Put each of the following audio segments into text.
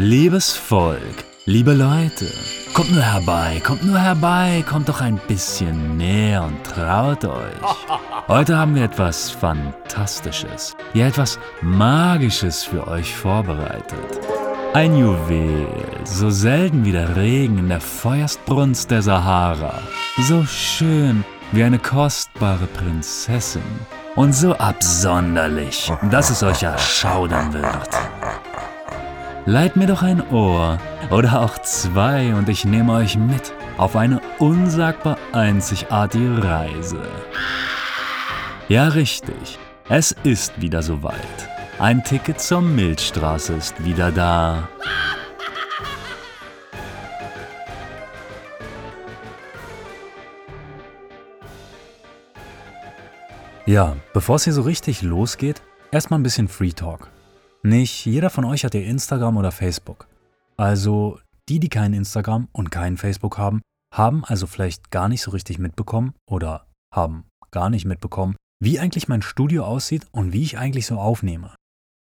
Liebes Volk, liebe Leute, kommt nur herbei, kommt nur herbei, kommt doch ein bisschen näher und traut euch. Heute haben wir etwas Fantastisches, ja etwas Magisches für euch vorbereitet. Ein Juwel, so selten wie der Regen in der Feuerstbrunst der Sahara, so schön wie eine kostbare Prinzessin und so absonderlich, dass es euch erschaudern wird. Leiht mir doch ein Ohr oder auch zwei und ich nehme euch mit auf eine unsagbar einzigartige Reise. Ja, richtig. Es ist wieder soweit. Ein Ticket zur Milchstraße ist wieder da. Ja, bevor es hier so richtig losgeht, erstmal ein bisschen Free Talk. Nicht jeder von euch hat ja Instagram oder Facebook. Also die, die kein Instagram und kein Facebook haben, haben also vielleicht gar nicht so richtig mitbekommen oder haben gar nicht mitbekommen, wie eigentlich mein Studio aussieht und wie ich eigentlich so aufnehme.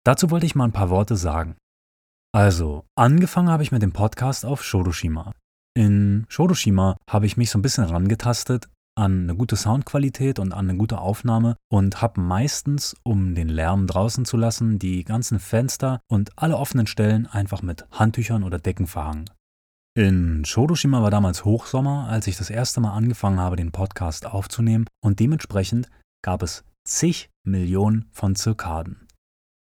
Dazu wollte ich mal ein paar Worte sagen. Also, angefangen habe ich mit dem Podcast auf Shodoshima. In Shodoshima habe ich mich so ein bisschen rangetastet an eine gute Soundqualität und an eine gute Aufnahme und habe meistens, um den Lärm draußen zu lassen, die ganzen Fenster und alle offenen Stellen einfach mit Handtüchern oder Decken verhangen. In Shodoshima war damals Hochsommer, als ich das erste Mal angefangen habe, den Podcast aufzunehmen und dementsprechend gab es zig Millionen von Zirkaden.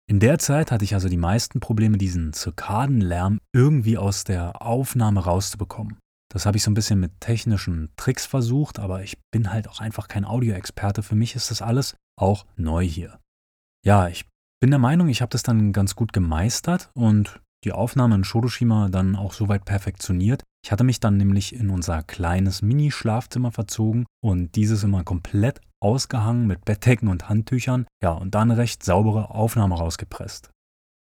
In der Zeit hatte ich also die meisten Probleme, diesen Zirkadenlärm irgendwie aus der Aufnahme rauszubekommen. Das habe ich so ein bisschen mit technischen Tricks versucht, aber ich bin halt auch einfach kein Audioexperte. Für mich ist das alles auch neu hier. Ja, ich bin der Meinung, ich habe das dann ganz gut gemeistert und die Aufnahme in Shodoshima dann auch soweit perfektioniert. Ich hatte mich dann nämlich in unser kleines Mini-Schlafzimmer verzogen und dieses immer komplett ausgehangen mit Bettdecken und Handtüchern, ja, und dann recht saubere Aufnahme rausgepresst.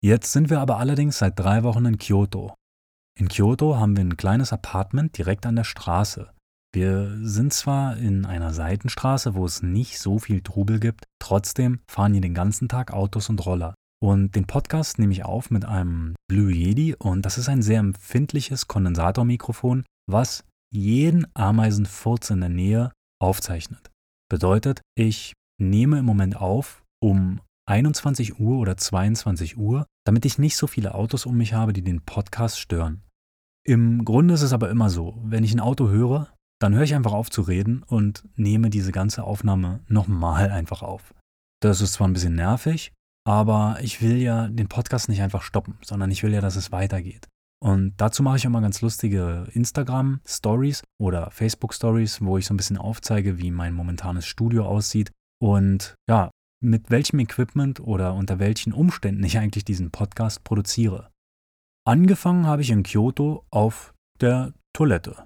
Jetzt sind wir aber allerdings seit drei Wochen in Kyoto in Kyoto haben wir ein kleines Apartment direkt an der Straße. Wir sind zwar in einer Seitenstraße, wo es nicht so viel Trubel gibt, trotzdem fahren hier den ganzen Tag Autos und Roller. Und den Podcast nehme ich auf mit einem Blue Yeti und das ist ein sehr empfindliches Kondensatormikrofon, was jeden Ameisenfurz in der Nähe aufzeichnet. Bedeutet, ich nehme im Moment auf um 21 Uhr oder 22 Uhr, damit ich nicht so viele Autos um mich habe, die den Podcast stören. Im Grunde ist es aber immer so, wenn ich ein Auto höre, dann höre ich einfach auf zu reden und nehme diese ganze Aufnahme nochmal einfach auf. Das ist zwar ein bisschen nervig, aber ich will ja den Podcast nicht einfach stoppen, sondern ich will ja, dass es weitergeht. Und dazu mache ich immer ganz lustige Instagram-Stories oder Facebook-Stories, wo ich so ein bisschen aufzeige, wie mein momentanes Studio aussieht und ja, mit welchem Equipment oder unter welchen Umständen ich eigentlich diesen Podcast produziere. Angefangen habe ich in Kyoto auf der Toilette.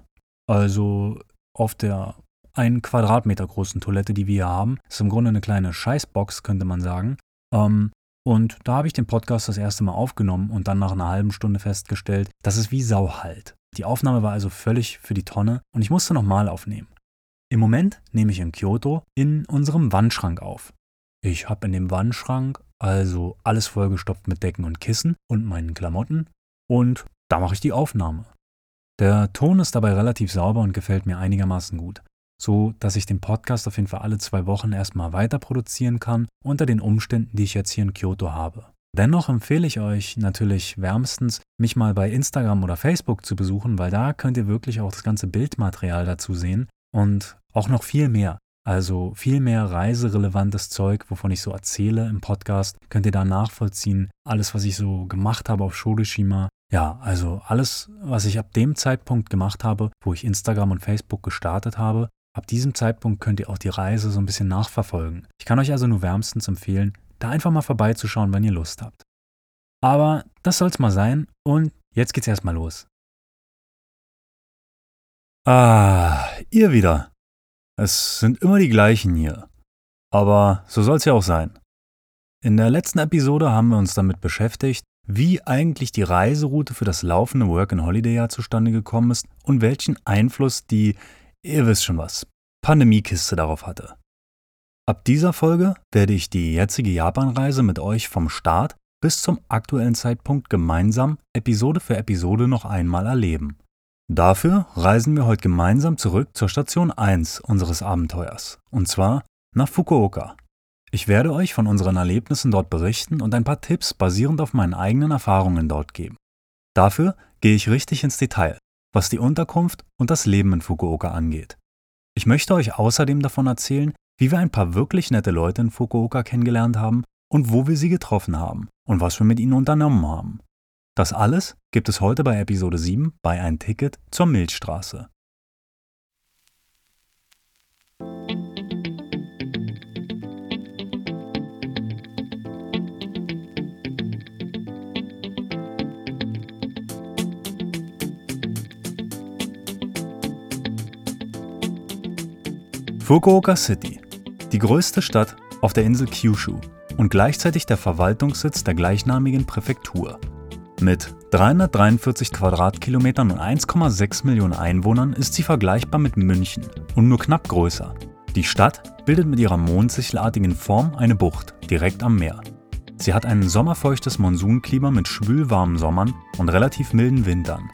Also auf der einen Quadratmeter großen Toilette, die wir hier haben. Ist im Grunde eine kleine Scheißbox, könnte man sagen. Ähm, und da habe ich den Podcast das erste Mal aufgenommen und dann nach einer halben Stunde festgestellt, dass es wie Sau halt. Die Aufnahme war also völlig für die Tonne und ich musste nochmal aufnehmen. Im Moment nehme ich in Kyoto in unserem Wandschrank auf. Ich habe in dem Wandschrank also alles vollgestopft mit Decken und Kissen und meinen Klamotten und da mache ich die Aufnahme. Der Ton ist dabei relativ sauber und gefällt mir einigermaßen gut, so dass ich den Podcast auf jeden Fall alle zwei Wochen erstmal weiter produzieren kann unter den Umständen, die ich jetzt hier in Kyoto habe. Dennoch empfehle ich euch natürlich wärmstens, mich mal bei Instagram oder Facebook zu besuchen, weil da könnt ihr wirklich auch das ganze Bildmaterial dazu sehen und auch noch viel mehr. Also viel mehr reiserelevantes Zeug, wovon ich so erzähle im Podcast, könnt ihr da nachvollziehen. Alles, was ich so gemacht habe auf Shodeshima. Ja, also alles, was ich ab dem Zeitpunkt gemacht habe, wo ich Instagram und Facebook gestartet habe, ab diesem Zeitpunkt könnt ihr auch die Reise so ein bisschen nachverfolgen. Ich kann euch also nur wärmstens empfehlen, da einfach mal vorbeizuschauen, wenn ihr Lust habt. Aber das soll's mal sein und jetzt geht's erstmal los. Ah, ihr wieder. Es sind immer die gleichen hier. Aber so soll es ja auch sein. In der letzten Episode haben wir uns damit beschäftigt, wie eigentlich die Reiseroute für das laufende Work-and-Holiday-Jahr zustande gekommen ist und welchen Einfluss die, ihr wisst schon was, Pandemiekiste darauf hatte. Ab dieser Folge werde ich die jetzige Japanreise mit euch vom Start bis zum aktuellen Zeitpunkt gemeinsam Episode für Episode noch einmal erleben. Dafür reisen wir heute gemeinsam zurück zur Station 1 unseres Abenteuers, und zwar nach Fukuoka. Ich werde euch von unseren Erlebnissen dort berichten und ein paar Tipps basierend auf meinen eigenen Erfahrungen dort geben. Dafür gehe ich richtig ins Detail, was die Unterkunft und das Leben in Fukuoka angeht. Ich möchte euch außerdem davon erzählen, wie wir ein paar wirklich nette Leute in Fukuoka kennengelernt haben und wo wir sie getroffen haben und was wir mit ihnen unternommen haben. Das alles gibt es heute bei Episode 7 bei Ein Ticket zur Milchstraße. Fukuoka City, die größte Stadt auf der Insel Kyushu und gleichzeitig der Verwaltungssitz der gleichnamigen Präfektur. Mit 343 Quadratkilometern und 1,6 Millionen Einwohnern ist sie vergleichbar mit München und nur knapp größer. Die Stadt bildet mit ihrer mondsichelartigen Form eine Bucht direkt am Meer. Sie hat ein sommerfeuchtes Monsunklima mit schwülwarmen Sommern und relativ milden Wintern.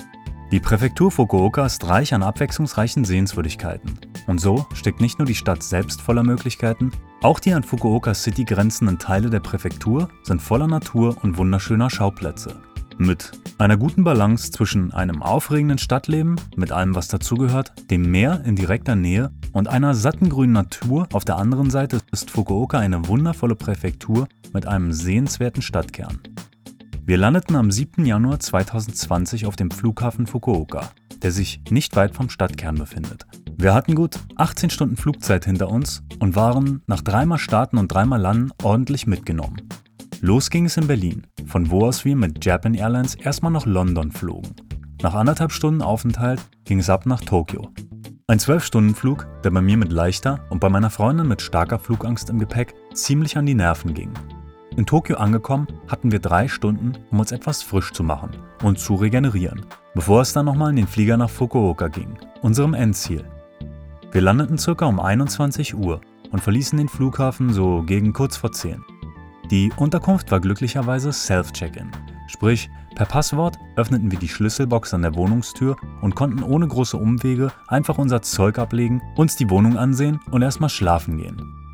Die Präfektur Fukuoka ist reich an abwechslungsreichen Sehenswürdigkeiten. Und so steckt nicht nur die Stadt selbst voller Möglichkeiten, auch die an Fukuoka City grenzenden Teile der Präfektur sind voller Natur und wunderschöner Schauplätze. Mit einer guten Balance zwischen einem aufregenden Stadtleben, mit allem was dazugehört, dem Meer in direkter Nähe und einer satten grünen Natur auf der anderen Seite ist Fukuoka eine wundervolle Präfektur mit einem sehenswerten Stadtkern. Wir landeten am 7. Januar 2020 auf dem Flughafen Fukuoka, der sich nicht weit vom Stadtkern befindet. Wir hatten gut 18 Stunden Flugzeit hinter uns und waren nach dreimal Starten und dreimal Landen ordentlich mitgenommen. Los ging es in Berlin, von wo aus wir mit Japan Airlines erstmal nach London flogen. Nach anderthalb Stunden Aufenthalt ging es ab nach Tokio. Ein 12-Stunden-Flug, der bei mir mit leichter und bei meiner Freundin mit starker Flugangst im Gepäck ziemlich an die Nerven ging. In Tokio angekommen, hatten wir drei Stunden, um uns etwas frisch zu machen und zu regenerieren, bevor es dann nochmal in den Flieger nach Fukuoka ging, unserem Endziel. Wir landeten circa um 21 Uhr und verließen den Flughafen so gegen kurz vor 10. Die Unterkunft war glücklicherweise Self-Check-In, sprich per Passwort öffneten wir die Schlüsselbox an der Wohnungstür und konnten ohne große Umwege einfach unser Zeug ablegen, uns die Wohnung ansehen und erstmal schlafen gehen.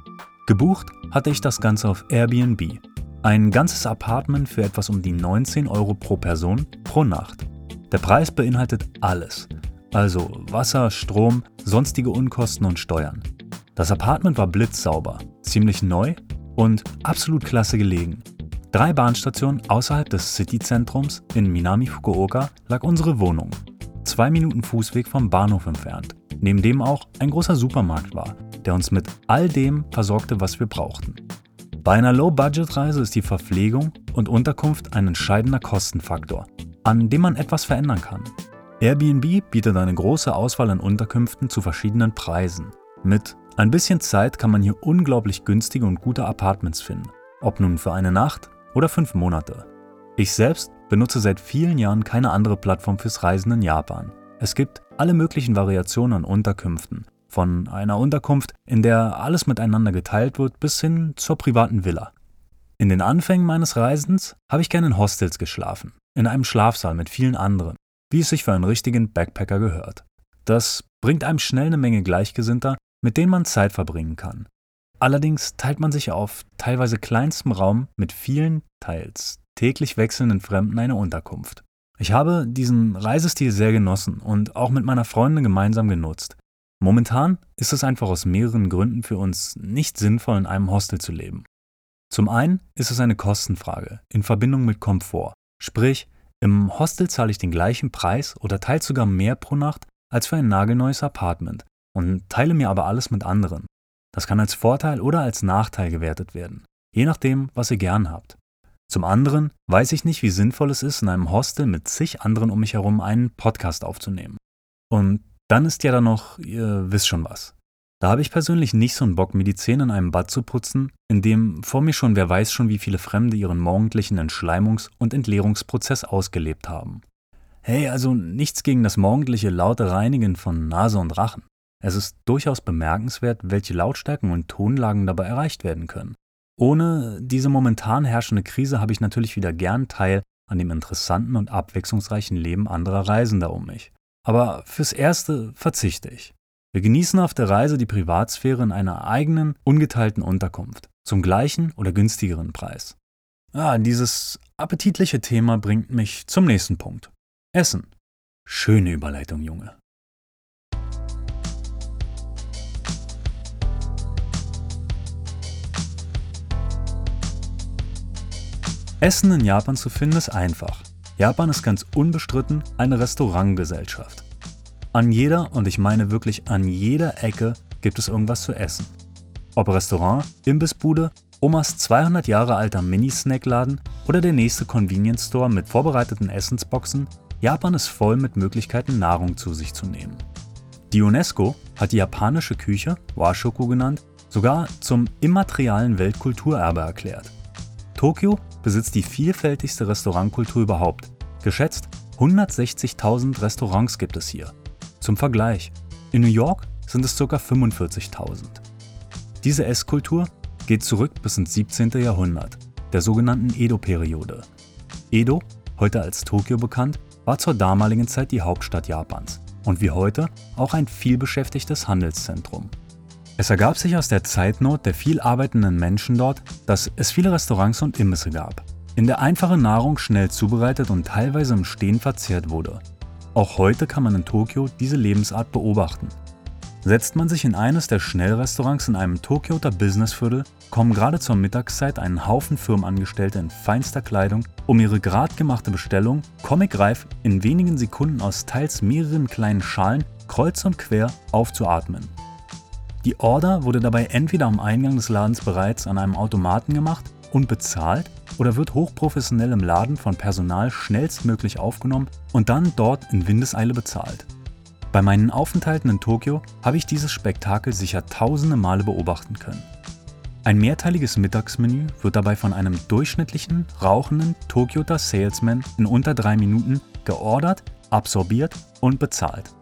Gebucht hatte ich das Ganze auf Airbnb, ein ganzes Apartment für etwas um die 19 Euro pro Person pro Nacht. Der Preis beinhaltet alles, also Wasser, Strom, sonstige Unkosten und Steuern. Das Apartment war blitzsauber, ziemlich neu und absolut klasse gelegen. Drei Bahnstationen außerhalb des Cityzentrums in Minami Fukuoka lag unsere Wohnung. Zwei Minuten Fußweg vom Bahnhof entfernt, neben dem auch ein großer Supermarkt war, der uns mit all dem versorgte, was wir brauchten. Bei einer Low-Budget-Reise ist die Verpflegung und Unterkunft ein entscheidender Kostenfaktor, an dem man etwas verändern kann. Airbnb bietet eine große Auswahl an Unterkünften zu verschiedenen Preisen. Mit ein bisschen Zeit kann man hier unglaublich günstige und gute Apartments finden, ob nun für eine Nacht oder fünf Monate. Ich selbst benutze seit vielen Jahren keine andere Plattform fürs Reisen in Japan. Es gibt alle möglichen Variationen an Unterkünften, von einer Unterkunft, in der alles miteinander geteilt wird, bis hin zur privaten Villa. In den Anfängen meines Reisens habe ich gerne in Hostels geschlafen, in einem Schlafsaal mit vielen anderen, wie es sich für einen richtigen Backpacker gehört. Das bringt einem schnell eine Menge Gleichgesinnter, mit denen man Zeit verbringen kann. Allerdings teilt man sich auf teilweise kleinstem Raum mit vielen, teils täglich wechselnden Fremden eine Unterkunft. Ich habe diesen Reisestil sehr genossen und auch mit meiner Freundin gemeinsam genutzt. Momentan ist es einfach aus mehreren Gründen für uns nicht sinnvoll, in einem Hostel zu leben. Zum einen ist es eine Kostenfrage in Verbindung mit Komfort. Sprich, im Hostel zahle ich den gleichen Preis oder teils sogar mehr pro Nacht als für ein nagelneues Apartment und teile mir aber alles mit anderen. Das kann als Vorteil oder als Nachteil gewertet werden, je nachdem, was ihr gern habt. Zum anderen weiß ich nicht, wie sinnvoll es ist, in einem Hostel mit zig anderen um mich herum einen Podcast aufzunehmen. Und dann ist ja da noch, ihr wisst schon was. Da habe ich persönlich nicht so einen Bock, mir die Zähne in einem Bad zu putzen, in dem vor mir schon wer weiß schon wie viele Fremde ihren morgendlichen Entschleimungs- und Entleerungsprozess ausgelebt haben. Hey, also nichts gegen das morgendliche laute Reinigen von Nase und Rachen. Es ist durchaus bemerkenswert, welche Lautstärken und Tonlagen dabei erreicht werden können. Ohne diese momentan herrschende Krise habe ich natürlich wieder gern Teil an dem interessanten und abwechslungsreichen Leben anderer Reisender um mich. Aber fürs Erste verzichte ich. Wir genießen auf der Reise die Privatsphäre in einer eigenen, ungeteilten Unterkunft, zum gleichen oder günstigeren Preis. Ah, dieses appetitliche Thema bringt mich zum nächsten Punkt. Essen. Schöne Überleitung, Junge. Essen in Japan zu finden ist einfach. Japan ist ganz unbestritten eine Restaurantgesellschaft. An jeder, und ich meine wirklich an jeder Ecke, gibt es irgendwas zu essen. Ob Restaurant, Imbissbude, Omas 200 Jahre alter Mini-Snackladen oder der nächste Convenience Store mit vorbereiteten Essensboxen, Japan ist voll mit Möglichkeiten, Nahrung zu sich zu nehmen. Die UNESCO hat die japanische Küche, Washoku genannt, sogar zum immaterialen Weltkulturerbe erklärt. Tokio besitzt die vielfältigste Restaurantkultur überhaupt. Geschätzt 160.000 Restaurants gibt es hier. Zum Vergleich, in New York sind es ca. 45.000. Diese Esskultur geht zurück bis ins 17. Jahrhundert, der sogenannten Edo-Periode. Edo, heute als Tokio bekannt, war zur damaligen Zeit die Hauptstadt Japans und wie heute auch ein vielbeschäftigtes Handelszentrum. Es ergab sich aus der Zeitnot der viel arbeitenden Menschen dort, dass es viele Restaurants und Imbisse gab, in der einfache Nahrung schnell zubereitet und teilweise im Stehen verzehrt wurde. Auch heute kann man in Tokio diese Lebensart beobachten. Setzt man sich in eines der Schnellrestaurants in einem Tokioter Businessviertel, kommen gerade zur Mittagszeit einen Haufen Firmenangestellte in feinster Kleidung, um ihre gradgemachte Bestellung, comicreif, in wenigen Sekunden aus teils mehreren kleinen Schalen kreuz und quer aufzuatmen. Die Order wurde dabei entweder am Eingang des Ladens bereits an einem Automaten gemacht und bezahlt oder wird hochprofessionell im Laden von Personal schnellstmöglich aufgenommen und dann dort in Windeseile bezahlt. Bei meinen Aufenthalten in Tokio habe ich dieses Spektakel sicher tausende Male beobachten können. Ein mehrteiliges Mittagsmenü wird dabei von einem durchschnittlichen, rauchenden Tokioter Salesman in unter drei Minuten geordert, absorbiert und bezahlt.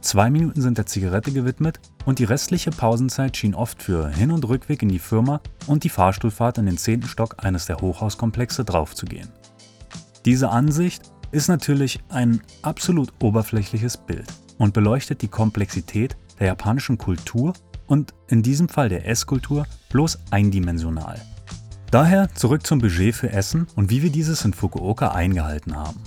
Zwei Minuten sind der Zigarette gewidmet und die restliche Pausenzeit schien oft für Hin- und Rückweg in die Firma und die Fahrstuhlfahrt in den zehnten Stock eines der Hochhauskomplexe draufzugehen. Diese Ansicht ist natürlich ein absolut oberflächliches Bild und beleuchtet die Komplexität der japanischen Kultur und in diesem Fall der Esskultur bloß eindimensional. Daher zurück zum Budget für Essen und wie wir dieses in Fukuoka eingehalten haben.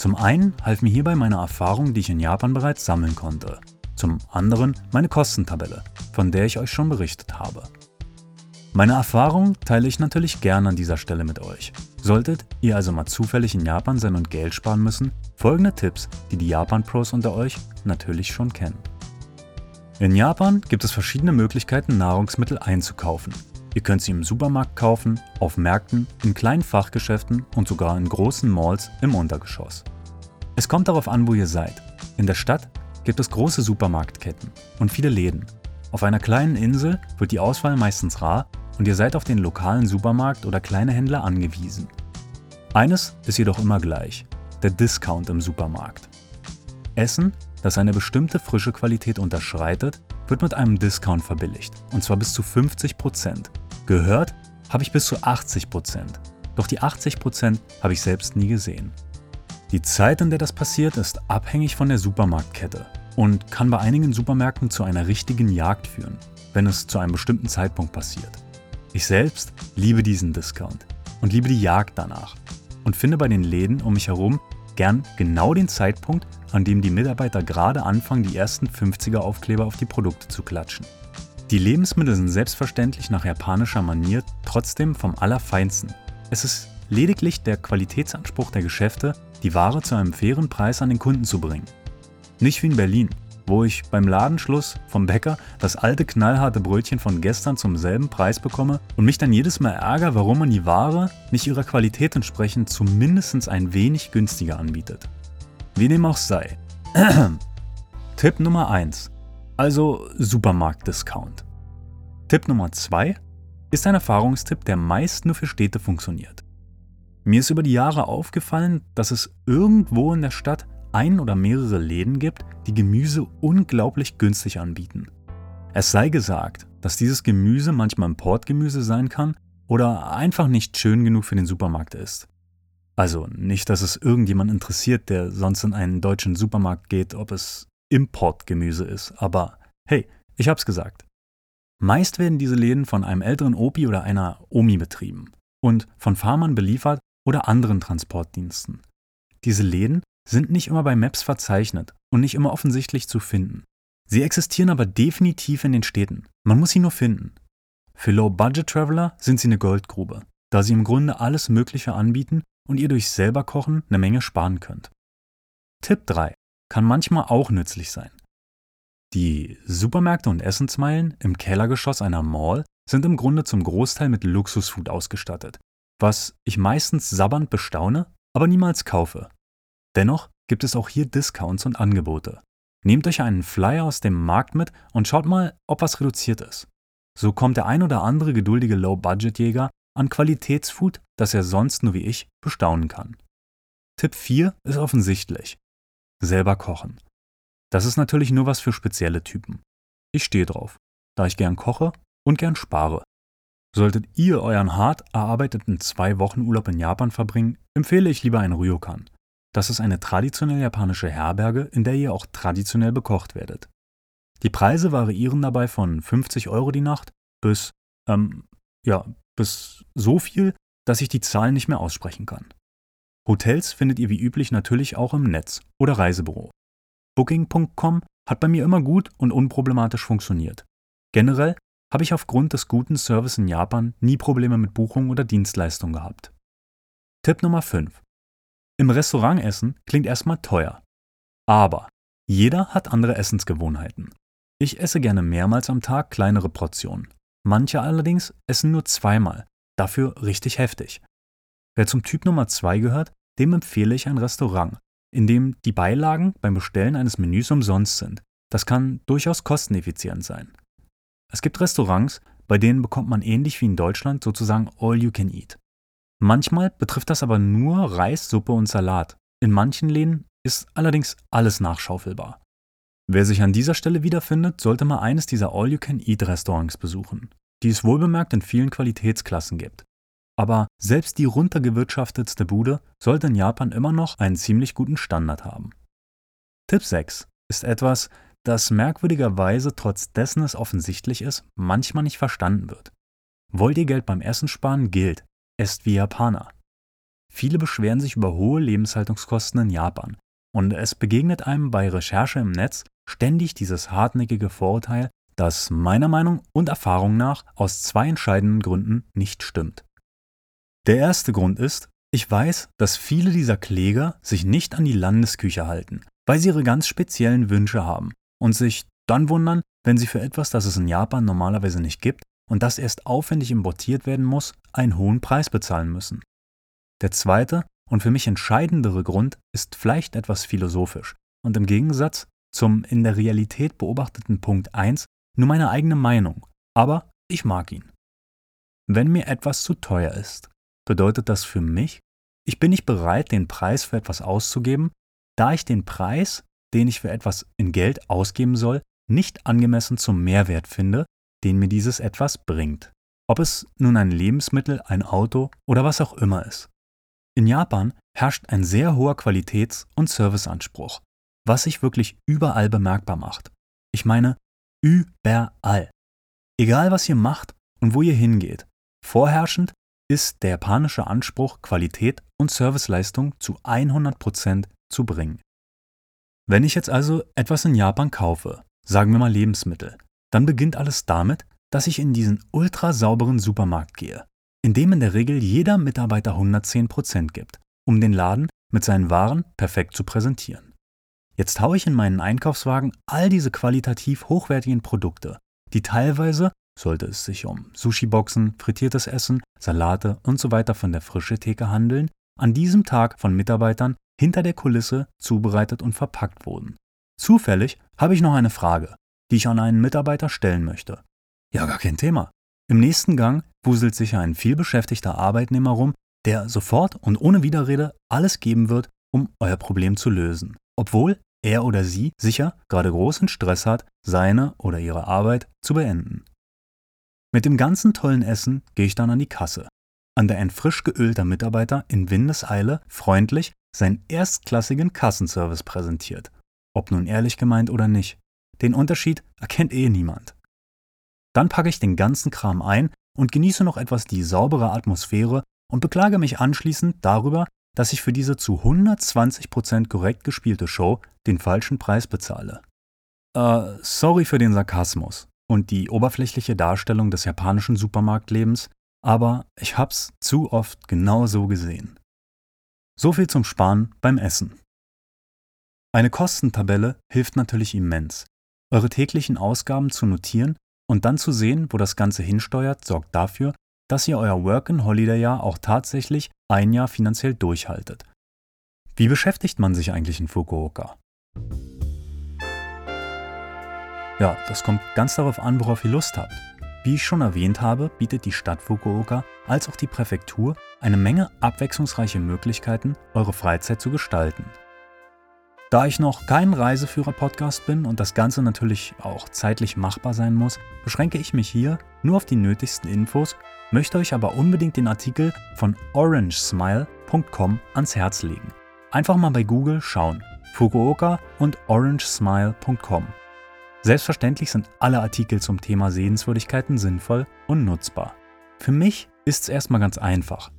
Zum einen half mir hierbei meine Erfahrung, die ich in Japan bereits sammeln konnte. Zum anderen meine Kostentabelle, von der ich euch schon berichtet habe. Meine Erfahrung teile ich natürlich gerne an dieser Stelle mit euch. Solltet ihr also mal zufällig in Japan sein und Geld sparen müssen, folgende Tipps, die die Japan-Pros unter euch natürlich schon kennen. In Japan gibt es verschiedene Möglichkeiten, Nahrungsmittel einzukaufen. Ihr könnt sie im Supermarkt kaufen, auf Märkten, in kleinen Fachgeschäften und sogar in großen Malls im Untergeschoss. Es kommt darauf an, wo ihr seid. In der Stadt gibt es große Supermarktketten und viele Läden. Auf einer kleinen Insel wird die Auswahl meistens rar und ihr seid auf den lokalen Supermarkt oder kleine Händler angewiesen. Eines ist jedoch immer gleich, der Discount im Supermarkt. Essen, das eine bestimmte frische Qualität unterschreitet, wird mit einem Discount verbilligt, und zwar bis zu 50%. Gehört habe ich bis zu 80%, doch die 80% habe ich selbst nie gesehen. Die Zeit, in der das passiert, ist abhängig von der Supermarktkette und kann bei einigen Supermärkten zu einer richtigen Jagd führen, wenn es zu einem bestimmten Zeitpunkt passiert. Ich selbst liebe diesen Discount und liebe die Jagd danach und finde bei den Läden um mich herum gern genau den Zeitpunkt, an dem die Mitarbeiter gerade anfangen, die ersten 50er Aufkleber auf die Produkte zu klatschen. Die Lebensmittel sind selbstverständlich nach japanischer Manier trotzdem vom Allerfeinsten. Es ist lediglich der Qualitätsanspruch der Geschäfte, die Ware zu einem fairen Preis an den Kunden zu bringen. Nicht wie in Berlin, wo ich beim Ladenschluss vom Bäcker das alte knallharte Brötchen von gestern zum selben Preis bekomme und mich dann jedes Mal ärgere, warum man die Ware nicht ihrer Qualität entsprechend zumindest ein wenig günstiger anbietet. Wie dem auch sei. Tipp Nummer 1. Also Supermarkt-Discount. Tipp Nummer 2 ist ein Erfahrungstipp, der meist nur für Städte funktioniert. Mir ist über die Jahre aufgefallen, dass es irgendwo in der Stadt ein oder mehrere Läden gibt, die Gemüse unglaublich günstig anbieten. Es sei gesagt, dass dieses Gemüse manchmal Importgemüse sein kann oder einfach nicht schön genug für den Supermarkt ist. Also nicht, dass es irgendjemand interessiert, der sonst in einen deutschen Supermarkt geht, ob es Importgemüse ist, aber hey, ich hab's gesagt. Meist werden diese Läden von einem älteren Opi oder einer Omi betrieben und von Farmern beliefert oder anderen Transportdiensten. Diese Läden sind nicht immer bei Maps verzeichnet und nicht immer offensichtlich zu finden. Sie existieren aber definitiv in den Städten. Man muss sie nur finden. Für Low-Budget-Traveler sind sie eine Goldgrube, da sie im Grunde alles Mögliche anbieten und ihr durch selber Kochen eine Menge sparen könnt. Tipp 3 kann manchmal auch nützlich sein. Die Supermärkte und Essensmeilen im Kellergeschoss einer Mall sind im Grunde zum Großteil mit Luxusfood ausgestattet, was ich meistens sabbernd bestaune, aber niemals kaufe. Dennoch gibt es auch hier Discounts und Angebote. Nehmt euch einen Flyer aus dem Markt mit und schaut mal, ob was reduziert ist. So kommt der ein oder andere geduldige Low-Budget-Jäger an Qualitätsfood, das er sonst nur wie ich bestaunen kann. Tipp 4 ist offensichtlich. Selber kochen. Das ist natürlich nur was für spezielle Typen. Ich stehe drauf, da ich gern koche und gern spare. Solltet ihr euren hart erarbeiteten zwei Wochen Urlaub in Japan verbringen, empfehle ich lieber ein Ryokan. Das ist eine traditionell japanische Herberge, in der ihr auch traditionell bekocht werdet. Die Preise variieren dabei von 50 Euro die Nacht bis, ähm, ja, bis so viel, dass ich die Zahlen nicht mehr aussprechen kann. Hotels findet ihr wie üblich natürlich auch im Netz oder Reisebüro. Booking.com hat bei mir immer gut und unproblematisch funktioniert. Generell habe ich aufgrund des guten Service in Japan nie Probleme mit Buchungen oder Dienstleistungen gehabt. Tipp Nummer 5. Im Restaurant essen klingt erstmal teuer. Aber jeder hat andere Essensgewohnheiten. Ich esse gerne mehrmals am Tag kleinere Portionen. Manche allerdings essen nur zweimal, dafür richtig heftig. Wer zum Typ Nummer 2 gehört, dem empfehle ich ein Restaurant, in dem die Beilagen beim Bestellen eines Menüs umsonst sind. Das kann durchaus kosteneffizient sein. Es gibt Restaurants, bei denen bekommt man ähnlich wie in Deutschland sozusagen All You Can Eat. Manchmal betrifft das aber nur Reis, Suppe und Salat. In manchen Läden ist allerdings alles nachschaufelbar. Wer sich an dieser Stelle wiederfindet, sollte mal eines dieser All-You-Can-Eat-Restaurants besuchen, die es wohlbemerkt in vielen Qualitätsklassen gibt. Aber selbst die runtergewirtschaftetste Bude sollte in Japan immer noch einen ziemlich guten Standard haben. Tipp 6 ist etwas, das merkwürdigerweise trotz dessen es offensichtlich ist, manchmal nicht verstanden wird. Wollt ihr Geld beim Essen sparen, gilt, esst wie Japaner. Viele beschweren sich über hohe Lebenshaltungskosten in Japan und es begegnet einem bei Recherche im Netz ständig dieses hartnäckige Vorurteil, das meiner Meinung und Erfahrung nach aus zwei entscheidenden Gründen nicht stimmt. Der erste Grund ist, ich weiß, dass viele dieser Kläger sich nicht an die Landesküche halten, weil sie ihre ganz speziellen Wünsche haben und sich dann wundern, wenn sie für etwas, das es in Japan normalerweise nicht gibt, und das erst aufwendig importiert werden muss, einen hohen Preis bezahlen müssen. Der zweite und für mich entscheidendere Grund ist vielleicht etwas philosophisch und im Gegensatz zum in der Realität beobachteten Punkt 1 nur meine eigene Meinung, aber ich mag ihn. Wenn mir etwas zu teuer ist, bedeutet das für mich, ich bin nicht bereit, den Preis für etwas auszugeben, da ich den Preis, den ich für etwas in Geld ausgeben soll, nicht angemessen zum Mehrwert finde, den mir dieses etwas bringt. Ob es nun ein Lebensmittel, ein Auto oder was auch immer ist. In Japan herrscht ein sehr hoher Qualitäts- und Serviceanspruch, was sich wirklich überall bemerkbar macht. Ich meine, überall. Egal was ihr macht und wo ihr hingeht, vorherrschend ist der japanische Anspruch, Qualität und Serviceleistung zu 100% zu bringen. Wenn ich jetzt also etwas in Japan kaufe, sagen wir mal Lebensmittel, dann beginnt alles damit, dass ich in diesen ultra sauberen Supermarkt gehe, in dem in der Regel jeder Mitarbeiter 110% gibt, um den Laden mit seinen Waren perfekt zu präsentieren. Jetzt haue ich in meinen Einkaufswagen all diese qualitativ hochwertigen Produkte, die teilweise, sollte es sich um Sushi-Boxen, frittiertes Essen, Salate und so weiter von der frische Theke handeln, an diesem Tag von Mitarbeitern hinter der Kulisse zubereitet und verpackt wurden. Zufällig habe ich noch eine Frage die ich an einen Mitarbeiter stellen möchte. Ja, gar kein Thema. Im nächsten Gang wuselt sich ein vielbeschäftigter Arbeitnehmer rum, der sofort und ohne Widerrede alles geben wird, um euer Problem zu lösen, obwohl er oder sie sicher gerade großen Stress hat, seine oder ihre Arbeit zu beenden. Mit dem ganzen tollen Essen gehe ich dann an die Kasse, an der ein frisch geölter Mitarbeiter in Windeseile freundlich seinen erstklassigen Kassenservice präsentiert. Ob nun ehrlich gemeint oder nicht. Den Unterschied erkennt eh niemand. Dann packe ich den ganzen Kram ein und genieße noch etwas die saubere Atmosphäre und beklage mich anschließend darüber, dass ich für diese zu 120% korrekt gespielte Show den falschen Preis bezahle. Äh, sorry für den Sarkasmus und die oberflächliche Darstellung des japanischen Supermarktlebens, aber ich hab's zu oft genau so gesehen. So viel zum Sparen beim Essen. Eine Kostentabelle hilft natürlich immens. Eure täglichen Ausgaben zu notieren und dann zu sehen, wo das Ganze hinsteuert, sorgt dafür, dass ihr euer Work-and-Holiday-Jahr auch tatsächlich ein Jahr finanziell durchhaltet. Wie beschäftigt man sich eigentlich in Fukuoka? Ja, das kommt ganz darauf an, worauf ihr Lust habt. Wie ich schon erwähnt habe, bietet die Stadt Fukuoka als auch die Präfektur eine Menge abwechslungsreiche Möglichkeiten, eure Freizeit zu gestalten. Da ich noch kein Reiseführer-Podcast bin und das Ganze natürlich auch zeitlich machbar sein muss, beschränke ich mich hier nur auf die nötigsten Infos, möchte euch aber unbedingt den Artikel von orangesmile.com ans Herz legen. Einfach mal bei Google schauen. Fukuoka und orangesmile.com. Selbstverständlich sind alle Artikel zum Thema Sehenswürdigkeiten sinnvoll und nutzbar. Für mich ist es erstmal ganz einfach.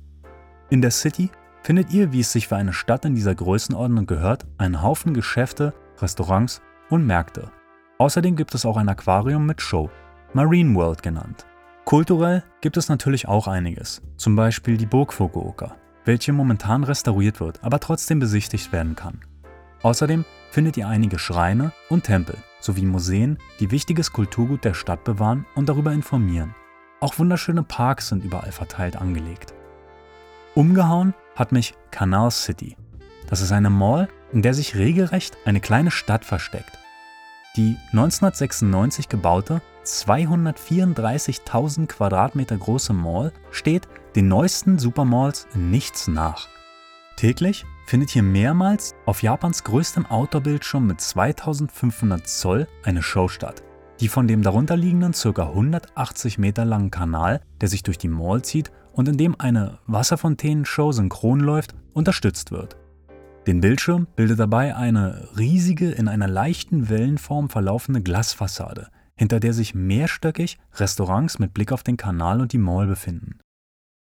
In der City findet ihr, wie es sich für eine Stadt in dieser Größenordnung gehört, einen Haufen Geschäfte, Restaurants und Märkte. Außerdem gibt es auch ein Aquarium mit Show, Marine World genannt. Kulturell gibt es natürlich auch einiges, zum Beispiel die Burg Fukuoka, welche momentan restauriert wird, aber trotzdem besichtigt werden kann. Außerdem findet ihr einige Schreine und Tempel sowie Museen, die wichtiges Kulturgut der Stadt bewahren und darüber informieren. Auch wunderschöne Parks sind überall verteilt angelegt. Umgehauen hat mich Canal City. Das ist eine Mall, in der sich regelrecht eine kleine Stadt versteckt. Die 1996 gebaute, 234.000 Quadratmeter große Mall steht den neuesten Supermalls in nichts nach. Täglich findet hier mehrmals auf Japans größtem Outdoor-Bildschirm mit 2500 Zoll eine Show statt, die von dem darunterliegenden ca. 180 Meter langen Kanal, der sich durch die Mall zieht, und in dem eine Wasserfontänenshow synchron läuft, unterstützt wird. Den Bildschirm bildet dabei eine riesige, in einer leichten Wellenform verlaufende Glasfassade, hinter der sich mehrstöckig Restaurants mit Blick auf den Kanal und die Mall befinden.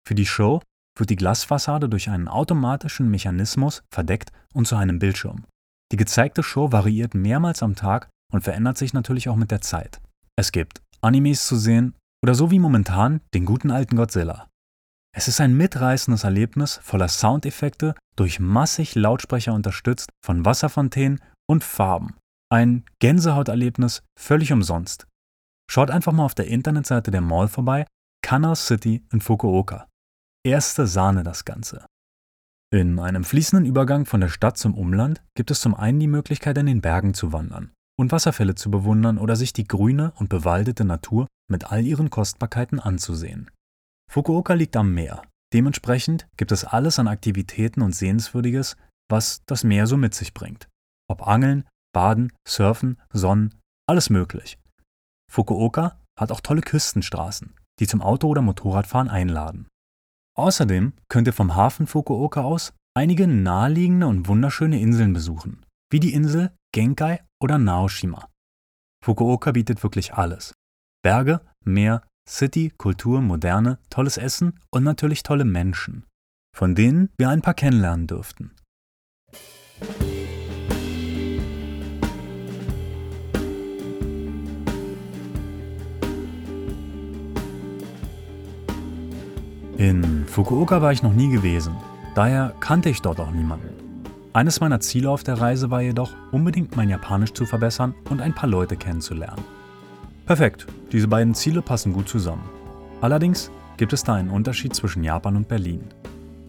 Für die Show wird die Glasfassade durch einen automatischen Mechanismus verdeckt und zu einem Bildschirm. Die gezeigte Show variiert mehrmals am Tag und verändert sich natürlich auch mit der Zeit. Es gibt Animes zu sehen oder so wie momentan den guten alten Godzilla. Es ist ein mitreißendes Erlebnis voller Soundeffekte, durch massig Lautsprecher unterstützt, von Wasserfontänen und Farben. Ein Gänsehauterlebnis völlig umsonst. Schaut einfach mal auf der Internetseite der Mall vorbei, Canal City in Fukuoka. Erste Sahne das Ganze. In einem fließenden Übergang von der Stadt zum Umland gibt es zum einen die Möglichkeit, in den Bergen zu wandern und Wasserfälle zu bewundern oder sich die grüne und bewaldete Natur mit all ihren Kostbarkeiten anzusehen. Fukuoka liegt am Meer. Dementsprechend gibt es alles an Aktivitäten und Sehenswürdiges, was das Meer so mit sich bringt. Ob Angeln, Baden, Surfen, Sonnen, alles möglich. Fukuoka hat auch tolle Küstenstraßen, die zum Auto- oder Motorradfahren einladen. Außerdem könnt ihr vom Hafen Fukuoka aus einige naheliegende und wunderschöne Inseln besuchen, wie die Insel Genkai oder Naoshima. Fukuoka bietet wirklich alles. Berge, Meer, City, Kultur, Moderne, tolles Essen und natürlich tolle Menschen, von denen wir ein paar kennenlernen dürften. In Fukuoka war ich noch nie gewesen, daher kannte ich dort auch niemanden. Eines meiner Ziele auf der Reise war jedoch, unbedingt mein Japanisch zu verbessern und ein paar Leute kennenzulernen. Perfekt, diese beiden Ziele passen gut zusammen. Allerdings gibt es da einen Unterschied zwischen Japan und Berlin.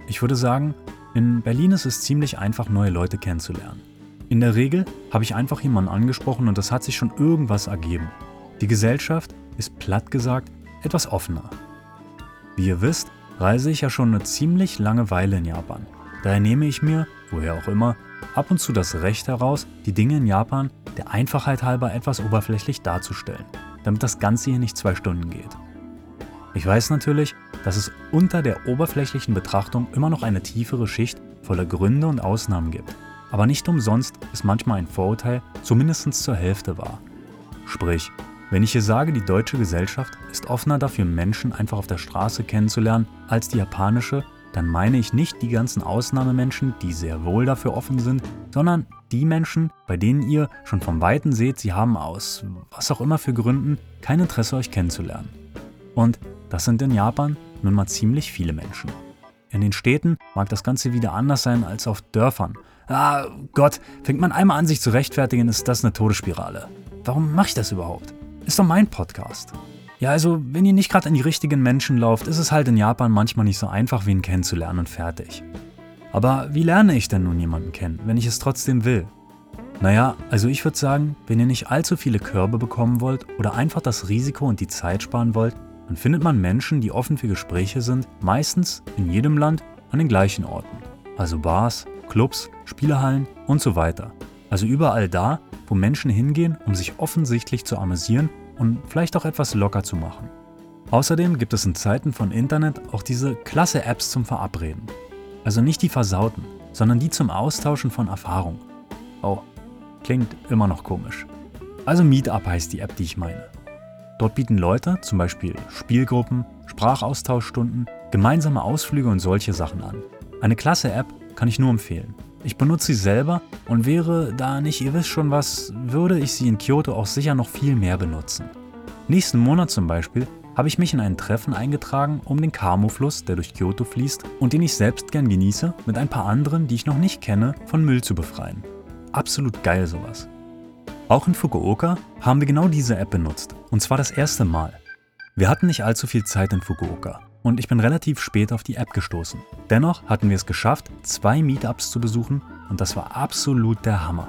Ich würde sagen, in Berlin ist es ziemlich einfach, neue Leute kennenzulernen. In der Regel habe ich einfach jemanden angesprochen und es hat sich schon irgendwas ergeben. Die Gesellschaft ist platt gesagt etwas offener. Wie ihr wisst, reise ich ja schon eine ziemlich lange Weile in Japan. Daher nehme ich mir, woher auch immer, ab und zu das Recht heraus, die Dinge in Japan der Einfachheit halber etwas oberflächlich darzustellen, damit das Ganze hier nicht zwei Stunden geht. Ich weiß natürlich, dass es unter der oberflächlichen Betrachtung immer noch eine tiefere Schicht voller Gründe und Ausnahmen gibt, aber nicht umsonst ist manchmal ein Vorurteil zumindest zur Hälfte wahr. Sprich, wenn ich hier sage, die deutsche Gesellschaft ist offener dafür, Menschen einfach auf der Straße kennenzulernen, als die japanische, dann meine ich nicht die ganzen Ausnahmemenschen, die sehr wohl dafür offen sind, sondern die Menschen, bei denen ihr schon vom Weiten seht, sie haben aus was auch immer für Gründen kein Interesse, euch kennenzulernen. Und das sind in Japan nun mal ziemlich viele Menschen. In den Städten mag das Ganze wieder anders sein als auf Dörfern. Ah Gott, fängt man einmal an, sich zu rechtfertigen, ist das eine Todesspirale. Warum mache ich das überhaupt? Ist doch mein Podcast. Ja, also, wenn ihr nicht gerade an die richtigen Menschen lauft, ist es halt in Japan manchmal nicht so einfach, wen kennenzulernen und fertig. Aber wie lerne ich denn nun jemanden kennen, wenn ich es trotzdem will? Naja, also ich würde sagen, wenn ihr nicht allzu viele Körbe bekommen wollt oder einfach das Risiko und die Zeit sparen wollt, dann findet man Menschen, die offen für Gespräche sind, meistens in jedem Land an den gleichen Orten. Also Bars, Clubs, Spielehallen und so weiter. Also überall da, wo Menschen hingehen, um sich offensichtlich zu amüsieren und vielleicht auch etwas locker zu machen. Außerdem gibt es in Zeiten von Internet auch diese klasse Apps zum Verabreden. Also nicht die versauten, sondern die zum Austauschen von Erfahrung. Oh, klingt immer noch komisch. Also Meetup heißt die App, die ich meine. Dort bieten Leute zum Beispiel Spielgruppen, Sprachaustauschstunden, gemeinsame Ausflüge und solche Sachen an. Eine klasse App kann ich nur empfehlen. Ich benutze sie selber und wäre da nicht, ihr wisst schon was, würde ich sie in Kyoto auch sicher noch viel mehr benutzen. Nächsten Monat zum Beispiel habe ich mich in ein Treffen eingetragen, um den Kamo-Fluss, der durch Kyoto fließt und den ich selbst gern genieße, mit ein paar anderen, die ich noch nicht kenne, von Müll zu befreien. Absolut geil sowas. Auch in Fukuoka haben wir genau diese App benutzt, und zwar das erste Mal. Wir hatten nicht allzu viel Zeit in Fukuoka und ich bin relativ spät auf die App gestoßen. Dennoch hatten wir es geschafft, zwei Meetups zu besuchen und das war absolut der Hammer.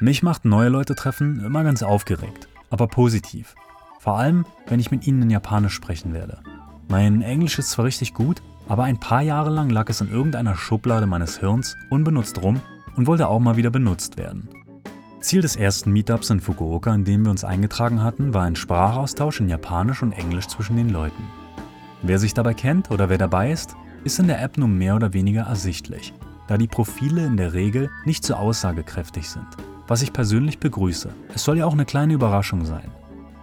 Mich macht neue Leute treffen immer ganz aufgeregt, aber positiv. Vor allem, wenn ich mit ihnen in Japanisch sprechen werde. Mein Englisch ist zwar richtig gut, aber ein paar Jahre lang lag es in irgendeiner Schublade meines Hirns unbenutzt rum und wollte auch mal wieder benutzt werden. Ziel des ersten Meetups in Fukuoka, in dem wir uns eingetragen hatten, war ein Sprachaustausch in Japanisch und Englisch zwischen den Leuten. Wer sich dabei kennt oder wer dabei ist, ist in der App nur mehr oder weniger ersichtlich, da die Profile in der Regel nicht so aussagekräftig sind, was ich persönlich begrüße. Es soll ja auch eine kleine Überraschung sein.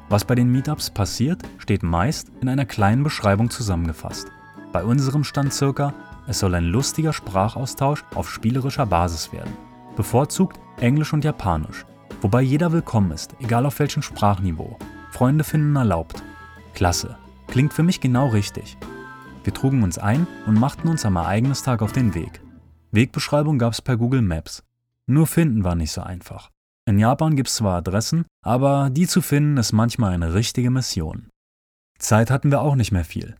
Was bei den Meetups passiert, steht meist in einer kleinen Beschreibung zusammengefasst. Bei unserem stand circa, es soll ein lustiger Sprachaustausch auf spielerischer Basis werden. Bevorzugt Englisch und Japanisch, wobei jeder willkommen ist, egal auf welchem Sprachniveau. Freunde finden erlaubt. Klasse. Klingt für mich genau richtig. Wir trugen uns ein und machten uns am Ereignistag auf den Weg. Wegbeschreibung gab es per Google Maps. Nur finden war nicht so einfach. In Japan gibt es zwar Adressen, aber die zu finden ist manchmal eine richtige Mission. Zeit hatten wir auch nicht mehr viel.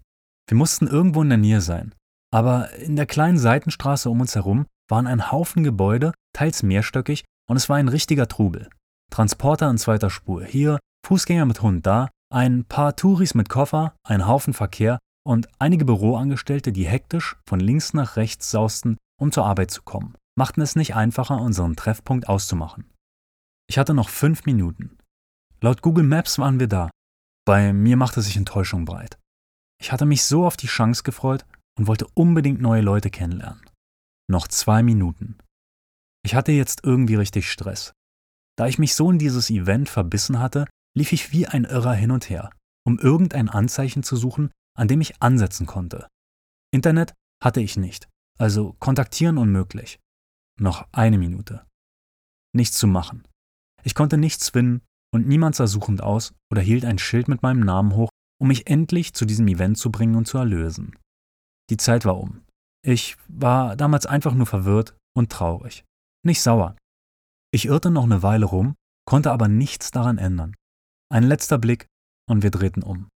Wir mussten irgendwo in der Nähe sein. Aber in der kleinen Seitenstraße um uns herum waren ein Haufen Gebäude, teils mehrstöckig, und es war ein richtiger Trubel. Transporter in zweiter Spur hier, Fußgänger mit Hund da, ein paar Touris mit Koffer, ein Haufen Verkehr und einige Büroangestellte, die hektisch von links nach rechts sausten, um zur Arbeit zu kommen, machten es nicht einfacher, unseren Treffpunkt auszumachen. Ich hatte noch fünf Minuten. Laut Google Maps waren wir da. Bei mir machte sich Enttäuschung breit. Ich hatte mich so auf die Chance gefreut und wollte unbedingt neue Leute kennenlernen. Noch zwei Minuten. Ich hatte jetzt irgendwie richtig Stress. Da ich mich so in dieses Event verbissen hatte, lief ich wie ein Irrer hin und her, um irgendein Anzeichen zu suchen, an dem ich ansetzen konnte. Internet hatte ich nicht, also kontaktieren unmöglich. Noch eine Minute. Nichts zu machen. Ich konnte nichts finden und niemand sah suchend aus oder hielt ein Schild mit meinem Namen hoch, um mich endlich zu diesem Event zu bringen und zu erlösen. Die Zeit war um. Ich war damals einfach nur verwirrt und traurig. Nicht sauer. Ich irrte noch eine Weile rum, konnte aber nichts daran ändern. Ein letzter Blick und wir drehten um.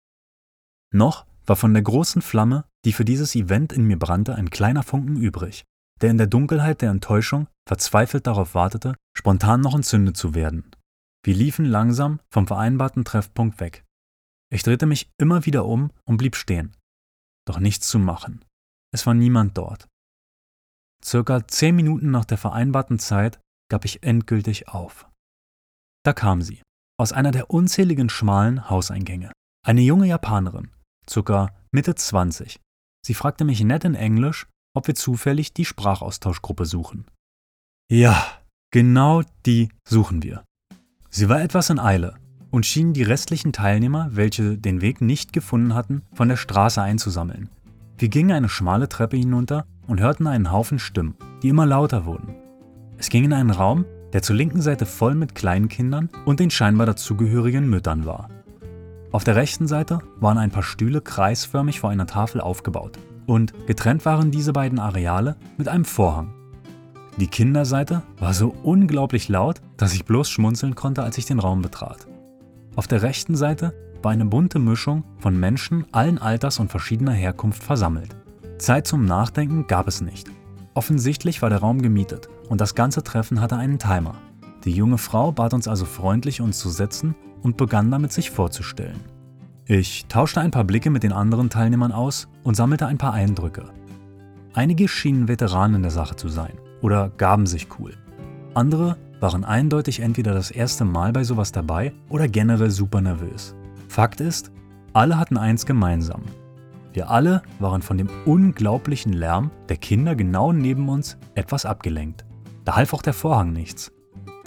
Noch war von der großen Flamme, die für dieses Event in mir brannte, ein kleiner Funken übrig, der in der Dunkelheit der Enttäuschung verzweifelt darauf wartete, spontan noch entzündet zu werden. Wir liefen langsam vom vereinbarten Treffpunkt weg. Ich drehte mich immer wieder um und blieb stehen. Doch nichts zu machen. Es war niemand dort. circa zehn Minuten nach der vereinbarten Zeit, gab ich endgültig auf. Da kam sie, aus einer der unzähligen schmalen Hauseingänge. Eine junge Japanerin, circa Mitte 20. Sie fragte mich nett in Englisch, ob wir zufällig die Sprachaustauschgruppe suchen. Ja, genau die suchen wir. Sie war etwas in Eile und schien die restlichen Teilnehmer, welche den Weg nicht gefunden hatten, von der Straße einzusammeln. Wir gingen eine schmale Treppe hinunter und hörten einen Haufen Stimmen, die immer lauter wurden. Es ging in einen Raum, der zur linken Seite voll mit kleinen Kindern und den scheinbar dazugehörigen Müttern war. Auf der rechten Seite waren ein paar Stühle kreisförmig vor einer Tafel aufgebaut und getrennt waren diese beiden Areale mit einem Vorhang. Die Kinderseite war so unglaublich laut, dass ich bloß schmunzeln konnte, als ich den Raum betrat. Auf der rechten Seite war eine bunte Mischung von Menschen allen Alters und verschiedener Herkunft versammelt. Zeit zum Nachdenken gab es nicht. Offensichtlich war der Raum gemietet und das ganze Treffen hatte einen Timer. Die junge Frau bat uns also freundlich, uns zu setzen und begann damit, sich vorzustellen. Ich tauschte ein paar Blicke mit den anderen Teilnehmern aus und sammelte ein paar Eindrücke. Einige schienen Veteranen der Sache zu sein oder gaben sich cool. Andere waren eindeutig entweder das erste Mal bei sowas dabei oder generell super nervös. Fakt ist, alle hatten eins gemeinsam. Wir alle waren von dem unglaublichen Lärm der Kinder genau neben uns etwas abgelenkt. Da half auch der Vorhang nichts.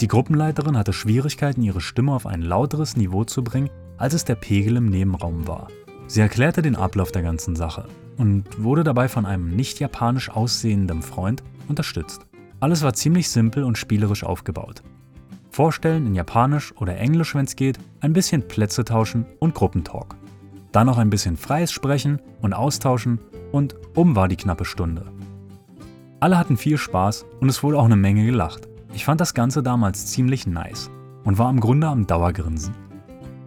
Die Gruppenleiterin hatte Schwierigkeiten, ihre Stimme auf ein lauteres Niveau zu bringen, als es der Pegel im Nebenraum war. Sie erklärte den Ablauf der ganzen Sache und wurde dabei von einem nicht japanisch aussehenden Freund unterstützt. Alles war ziemlich simpel und spielerisch aufgebaut. Vorstellen in Japanisch oder Englisch, wenn es geht, ein bisschen Plätze tauschen und Gruppentalk. Dann noch ein bisschen freies Sprechen und Austauschen und um war die knappe Stunde. Alle hatten viel Spaß und es wurde auch eine Menge gelacht. Ich fand das Ganze damals ziemlich nice und war im Grunde am Dauergrinsen.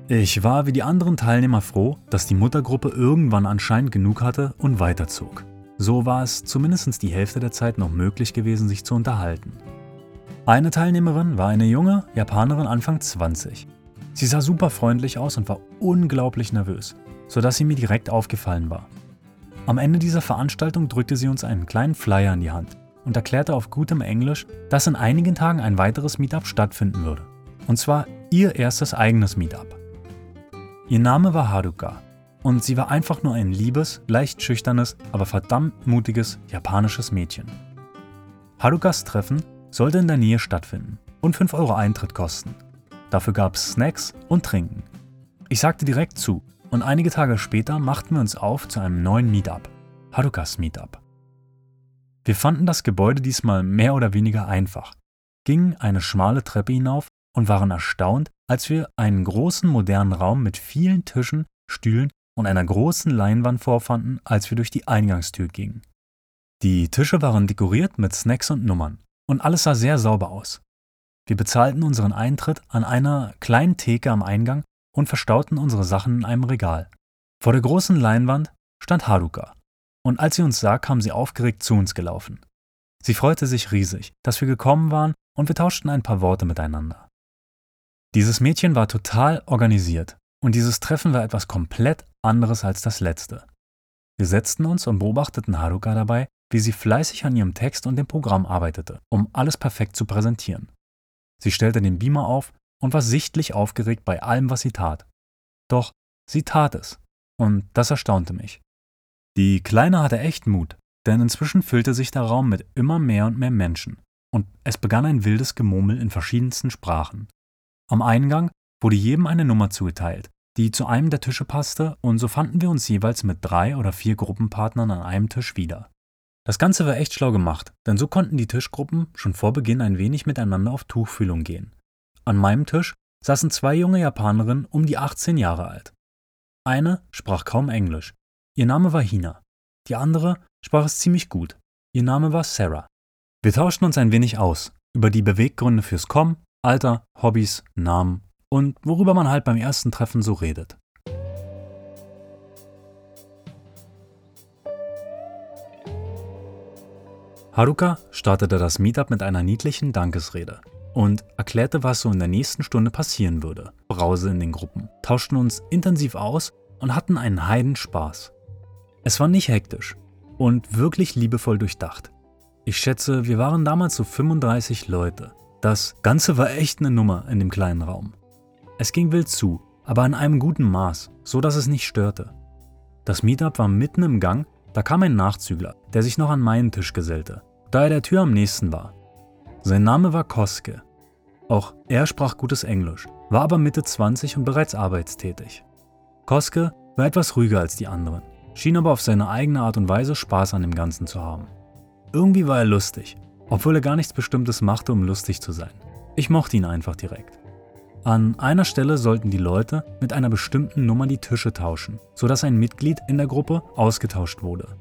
Ich war wie die anderen Teilnehmer froh, dass die Muttergruppe irgendwann anscheinend genug hatte und weiterzog. So war es zumindest die Hälfte der Zeit noch möglich gewesen, sich zu unterhalten. Eine Teilnehmerin war eine junge Japanerin Anfang 20. Sie sah super freundlich aus und war unglaublich nervös sodass sie mir direkt aufgefallen war. Am Ende dieser Veranstaltung drückte sie uns einen kleinen Flyer in die Hand und erklärte auf gutem Englisch, dass in einigen Tagen ein weiteres Meetup stattfinden würde. Und zwar ihr erstes eigenes Meetup. Ihr Name war Haruka und sie war einfach nur ein liebes, leicht schüchternes, aber verdammt mutiges japanisches Mädchen. Harukas Treffen sollte in der Nähe stattfinden und 5 Euro Eintritt kosten. Dafür gab es Snacks und Trinken. Ich sagte direkt zu und einige Tage später machten wir uns auf zu einem neuen Meetup, Harukas Meetup. Wir fanden das Gebäude diesmal mehr oder weniger einfach, gingen eine schmale Treppe hinauf und waren erstaunt, als wir einen großen modernen Raum mit vielen Tischen, Stühlen und einer großen Leinwand vorfanden, als wir durch die Eingangstür gingen. Die Tische waren dekoriert mit Snacks und Nummern und alles sah sehr sauber aus. Wir bezahlten unseren Eintritt an einer kleinen Theke am Eingang und verstauten unsere Sachen in einem Regal. Vor der großen Leinwand stand Haruka, und als sie uns sah, kam sie aufgeregt zu uns gelaufen. Sie freute sich riesig, dass wir gekommen waren, und wir tauschten ein paar Worte miteinander. Dieses Mädchen war total organisiert, und dieses Treffen war etwas komplett anderes als das letzte. Wir setzten uns und beobachteten Haruka dabei, wie sie fleißig an ihrem Text und dem Programm arbeitete, um alles perfekt zu präsentieren. Sie stellte den Beamer auf und war sichtlich aufgeregt bei allem, was sie tat. Doch sie tat es, und das erstaunte mich. Die Kleine hatte echt Mut, denn inzwischen füllte sich der Raum mit immer mehr und mehr Menschen, und es begann ein wildes Gemurmel in verschiedensten Sprachen. Am Eingang wurde jedem eine Nummer zugeteilt, die zu einem der Tische passte, und so fanden wir uns jeweils mit drei oder vier Gruppenpartnern an einem Tisch wieder. Das Ganze war echt schlau gemacht, denn so konnten die Tischgruppen schon vor Beginn ein wenig miteinander auf Tuchfühlung gehen. An meinem Tisch saßen zwei junge Japanerinnen um die 18 Jahre alt. Eine sprach kaum Englisch. Ihr Name war Hina. Die andere sprach es ziemlich gut. Ihr Name war Sarah. Wir tauschten uns ein wenig aus über die Beweggründe fürs Kommen, Alter, Hobbys, Namen und worüber man halt beim ersten Treffen so redet. Haruka startete das Meetup mit einer niedlichen Dankesrede und erklärte, was so in der nächsten Stunde passieren würde. Brause in den Gruppen, tauschten uns intensiv aus und hatten einen Heidenspaß. Es war nicht hektisch und wirklich liebevoll durchdacht. Ich schätze, wir waren damals so 35 Leute. Das Ganze war echt eine Nummer in dem kleinen Raum. Es ging wild zu, aber in einem guten Maß, so dass es nicht störte. Das Meetup war mitten im Gang, da kam ein Nachzügler, der sich noch an meinen Tisch gesellte, da er der Tür am nächsten war. Sein Name war Koske. Auch er sprach gutes Englisch, war aber Mitte 20 und bereits arbeitstätig. Koske war etwas ruhiger als die anderen, schien aber auf seine eigene Art und Weise Spaß an dem Ganzen zu haben. Irgendwie war er lustig, obwohl er gar nichts Bestimmtes machte, um lustig zu sein. Ich mochte ihn einfach direkt. An einer Stelle sollten die Leute mit einer bestimmten Nummer die Tische tauschen, sodass ein Mitglied in der Gruppe ausgetauscht wurde.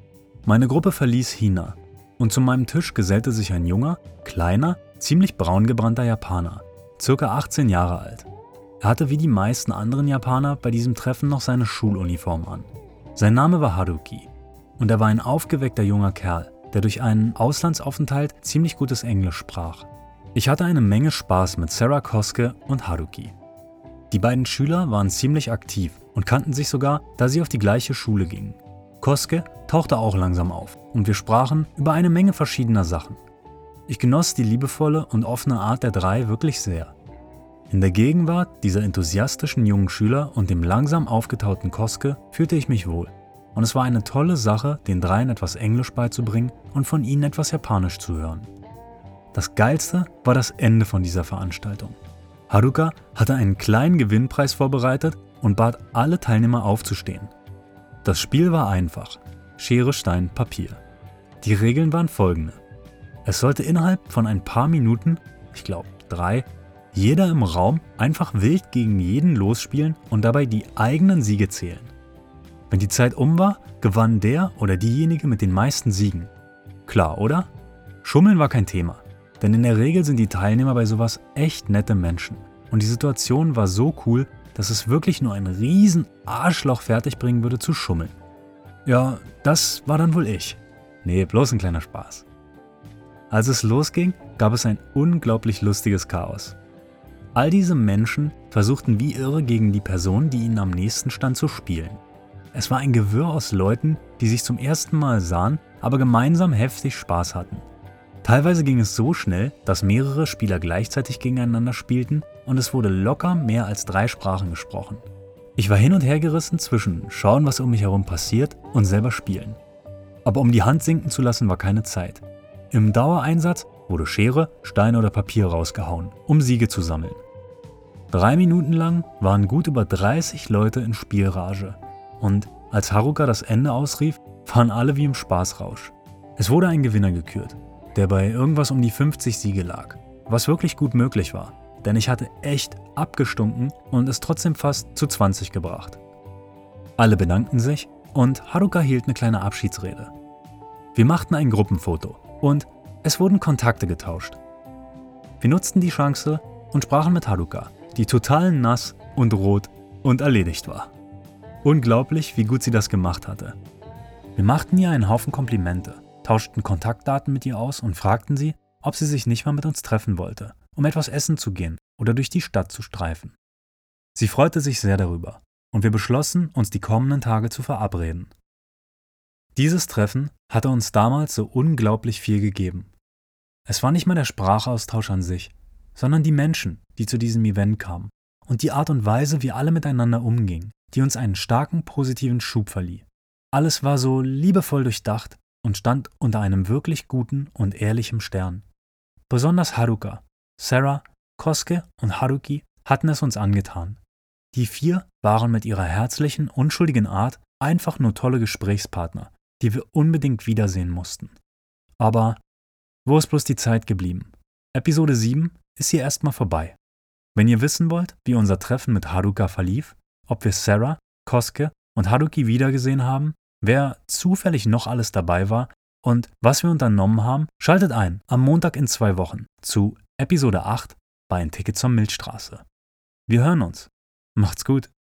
Meine Gruppe verließ Hina und zu meinem Tisch gesellte sich ein junger, kleiner, ziemlich braun gebrannter Japaner, circa 18 Jahre alt. Er hatte wie die meisten anderen Japaner bei diesem Treffen noch seine Schuluniform an. Sein Name war Haruki und er war ein aufgeweckter junger Kerl, der durch einen Auslandsaufenthalt ziemlich gutes Englisch sprach. Ich hatte eine Menge Spaß mit Sarah Koske und Haruki. Die beiden Schüler waren ziemlich aktiv und kannten sich sogar, da sie auf die gleiche Schule gingen. Koske tauchte auch langsam auf und wir sprachen über eine Menge verschiedener Sachen. Ich genoss die liebevolle und offene Art der drei wirklich sehr. In der Gegenwart dieser enthusiastischen jungen Schüler und dem langsam aufgetauten Koske fühlte ich mich wohl. Und es war eine tolle Sache, den dreien etwas Englisch beizubringen und von ihnen etwas Japanisch zu hören. Das Geilste war das Ende von dieser Veranstaltung. Haruka hatte einen kleinen Gewinnpreis vorbereitet und bat alle Teilnehmer aufzustehen. Das Spiel war einfach. Schere, Stein, Papier. Die Regeln waren folgende. Es sollte innerhalb von ein paar Minuten, ich glaube drei, jeder im Raum einfach wild gegen jeden losspielen und dabei die eigenen Siege zählen. Wenn die Zeit um war, gewann der oder diejenige mit den meisten Siegen. Klar, oder? Schummeln war kein Thema, denn in der Regel sind die Teilnehmer bei sowas echt nette Menschen. Und die Situation war so cool, dass es wirklich nur ein riesen Arschloch fertigbringen würde zu schummeln. Ja, das war dann wohl ich. Nee, bloß ein kleiner Spaß. Als es losging, gab es ein unglaublich lustiges Chaos. All diese Menschen versuchten wie irre gegen die Person, die ihnen am nächsten stand, zu spielen. Es war ein Gewirr aus Leuten, die sich zum ersten Mal sahen, aber gemeinsam heftig Spaß hatten. Teilweise ging es so schnell, dass mehrere Spieler gleichzeitig gegeneinander spielten und es wurde locker mehr als drei Sprachen gesprochen. Ich war hin und her gerissen zwischen schauen, was um mich herum passiert und selber spielen. Aber um die Hand sinken zu lassen, war keine Zeit. Im Dauereinsatz wurde Schere, Stein oder Papier rausgehauen, um Siege zu sammeln. Drei Minuten lang waren gut über 30 Leute in Spielrage und als Haruka das Ende ausrief, waren alle wie im Spaßrausch. Es wurde ein Gewinner gekürt, der bei irgendwas um die 50 Siege lag, was wirklich gut möglich war, denn ich hatte echt abgestunken und es trotzdem fast zu 20 gebracht. Alle bedankten sich und Haruka hielt eine kleine Abschiedsrede. Wir machten ein Gruppenfoto und es wurden Kontakte getauscht. Wir nutzten die Chance und sprachen mit Haruka, die total nass und rot und erledigt war. Unglaublich, wie gut sie das gemacht hatte. Wir machten ihr einen Haufen Komplimente, tauschten Kontaktdaten mit ihr aus und fragten sie, ob sie sich nicht mal mit uns treffen wollte, um etwas essen zu gehen oder durch die Stadt zu streifen. Sie freute sich sehr darüber und wir beschlossen, uns die kommenden Tage zu verabreden. Dieses Treffen hatte uns damals so unglaublich viel gegeben. Es war nicht mal der Sprachaustausch an sich, sondern die Menschen, die zu diesem Event kamen und die Art und Weise, wie alle miteinander umgingen, die uns einen starken positiven Schub verlieh. Alles war so liebevoll durchdacht und stand unter einem wirklich guten und ehrlichen Stern. Besonders Haruka, Sarah, Koske und Haruki hatten es uns angetan. Die vier waren mit ihrer herzlichen, unschuldigen Art einfach nur tolle Gesprächspartner, die wir unbedingt wiedersehen mussten. Aber wo ist bloß die Zeit geblieben? Episode 7 ist hier erstmal vorbei. Wenn ihr wissen wollt, wie unser Treffen mit Haruka verlief, ob wir Sarah, Koske und Haruki wiedergesehen haben, wer zufällig noch alles dabei war und was wir unternommen haben, schaltet ein am Montag in zwei Wochen zu Episode 8 bei Ein Ticket zur Milchstraße. Wir hören uns. Macht's gut.